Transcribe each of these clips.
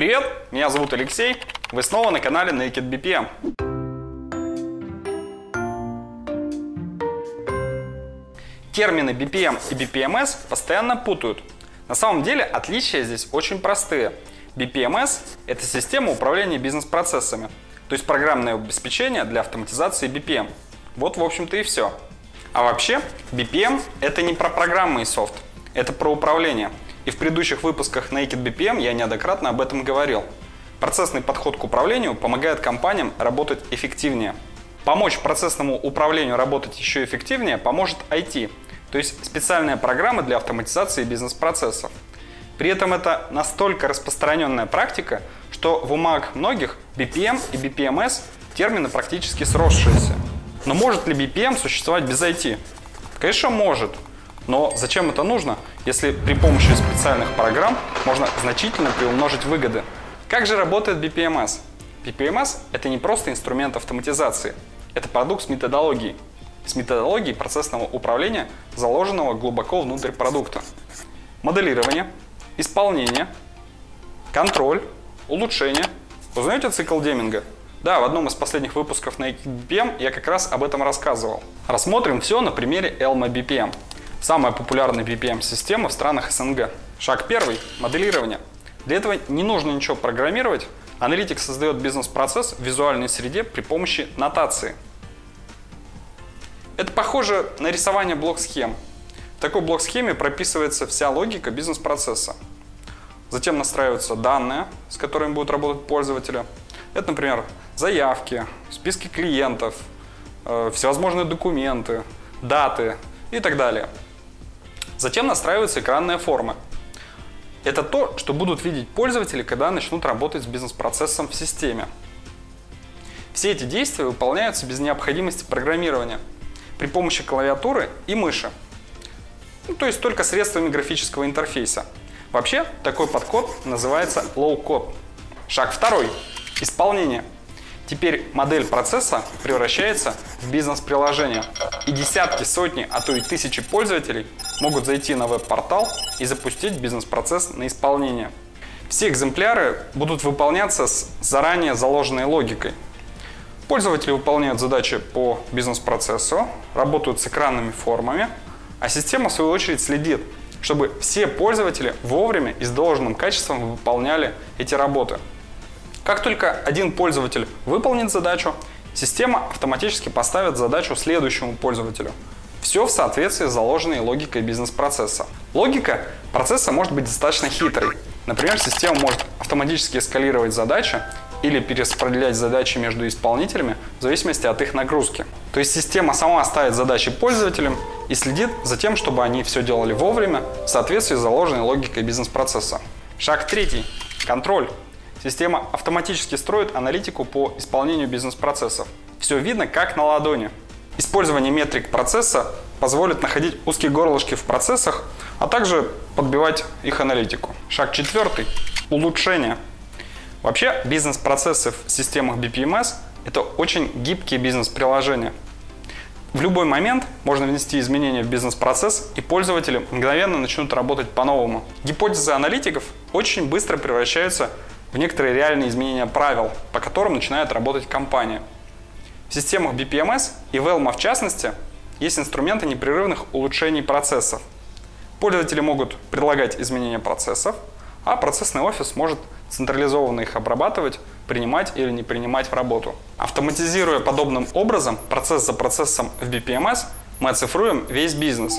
Привет, меня зовут Алексей, вы снова на канале Naked BPM. Термины BPM и BPMS постоянно путают. На самом деле отличия здесь очень простые. BPMS – это система управления бизнес-процессами, то есть программное обеспечение для автоматизации BPM. Вот, в общем-то, и все. А вообще, BPM – это не про программы и софт, это про управление. И в предыдущих выпусках Naked BPM я неоднократно об этом говорил. Процессный подход к управлению помогает компаниям работать эффективнее. Помочь процессному управлению работать еще эффективнее поможет IT, то есть специальная программа для автоматизации бизнес-процессов. При этом это настолько распространенная практика, что в умах многих BPM и BPMS термины практически сросшиеся. Но может ли BPM существовать без IT? Конечно, может. Но зачем это нужно, если при помощи специальных программ можно значительно приумножить выгоды? Как же работает BPMS? BPMS – это не просто инструмент автоматизации, это продукт с методологией. С методологией процессного управления, заложенного глубоко внутрь продукта. Моделирование, исполнение, контроль, улучшение. Узнаете цикл Деминга? Да, в одном из последних выпусков на BPM я как раз об этом рассказывал. Рассмотрим все на примере Elma BPM. Самая популярная BPM-система в странах СНГ. Шаг первый – моделирование. Для этого не нужно ничего программировать. Аналитик создает бизнес-процесс в визуальной среде при помощи нотации. Это похоже на рисование блок-схем. В такой блок-схеме прописывается вся логика бизнес-процесса. Затем настраиваются данные, с которыми будут работать пользователи. Это, например, заявки, списки клиентов, э, всевозможные документы, даты и так далее. Затем настраиваются экранные формы. Это то, что будут видеть пользователи, когда начнут работать с бизнес-процессом в системе. Все эти действия выполняются без необходимости программирования при помощи клавиатуры и мыши. Ну, то есть только средствами графического интерфейса. Вообще, такой подход называется low-code. Шаг второй. Исполнение. Теперь модель процесса превращается в бизнес-приложение. И десятки, сотни, а то и тысячи пользователей могут зайти на веб-портал и запустить бизнес-процесс на исполнение. Все экземпляры будут выполняться с заранее заложенной логикой. Пользователи выполняют задачи по бизнес-процессу, работают с экранными формами, а система в свою очередь следит, чтобы все пользователи вовремя и с должным качеством выполняли эти работы. Как только один пользователь выполнит задачу, система автоматически поставит задачу следующему пользователю. Все в соответствии с заложенной логикой бизнес-процесса. Логика процесса может быть достаточно хитрой. Например, система может автоматически эскалировать задачи или перераспределять задачи между исполнителями в зависимости от их нагрузки. То есть система сама ставит задачи пользователям и следит за тем, чтобы они все делали вовремя в соответствии с заложенной логикой бизнес-процесса. Шаг третий. Контроль. Система автоматически строит аналитику по исполнению бизнес-процессов. Все видно как на ладони. Использование метрик процесса позволит находить узкие горлышки в процессах, а также подбивать их аналитику. Шаг четвертый. Улучшение. Вообще бизнес-процессы в системах BPMS – это очень гибкие бизнес-приложения. В любой момент можно внести изменения в бизнес-процесс, и пользователи мгновенно начнут работать по-новому. Гипотезы аналитиков очень быстро превращаются в некоторые реальные изменения правил, по которым начинает работать компания. В системах BPMS и Velma в частности есть инструменты непрерывных улучшений процессов. Пользователи могут предлагать изменения процессов, а процессный офис может централизованно их обрабатывать, принимать или не принимать в работу. Автоматизируя подобным образом процесс за процессом в BPMS, мы оцифруем весь бизнес.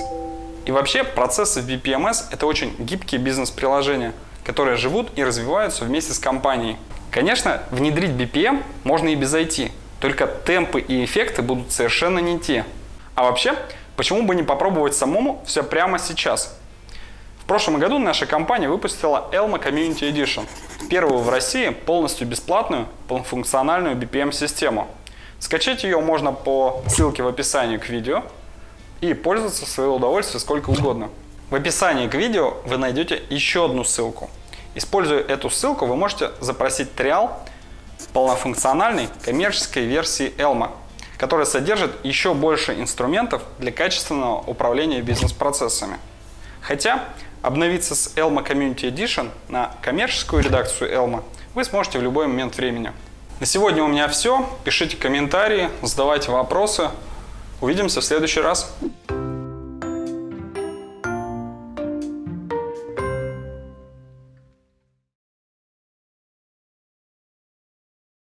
И вообще процессы в BPMS – это очень гибкие бизнес-приложения – которые живут и развиваются вместе с компанией. Конечно, внедрить BPM можно и без IT, только темпы и эффекты будут совершенно не те. А вообще, почему бы не попробовать самому все прямо сейчас? В прошлом году наша компания выпустила Elma Community Edition, первую в России полностью бесплатную полнофункциональную BPM-систему. Скачать ее можно по ссылке в описании к видео и пользоваться в свое удовольствие сколько угодно. В описании к видео вы найдете еще одну ссылку. Используя эту ссылку, вы можете запросить триал полнофункциональной коммерческой версии Elma, которая содержит еще больше инструментов для качественного управления бизнес-процессами. Хотя Обновиться с Elma Community Edition на коммерческую редакцию Elma вы сможете в любой момент времени. На сегодня у меня все. Пишите комментарии, задавайте вопросы. Увидимся в следующий раз.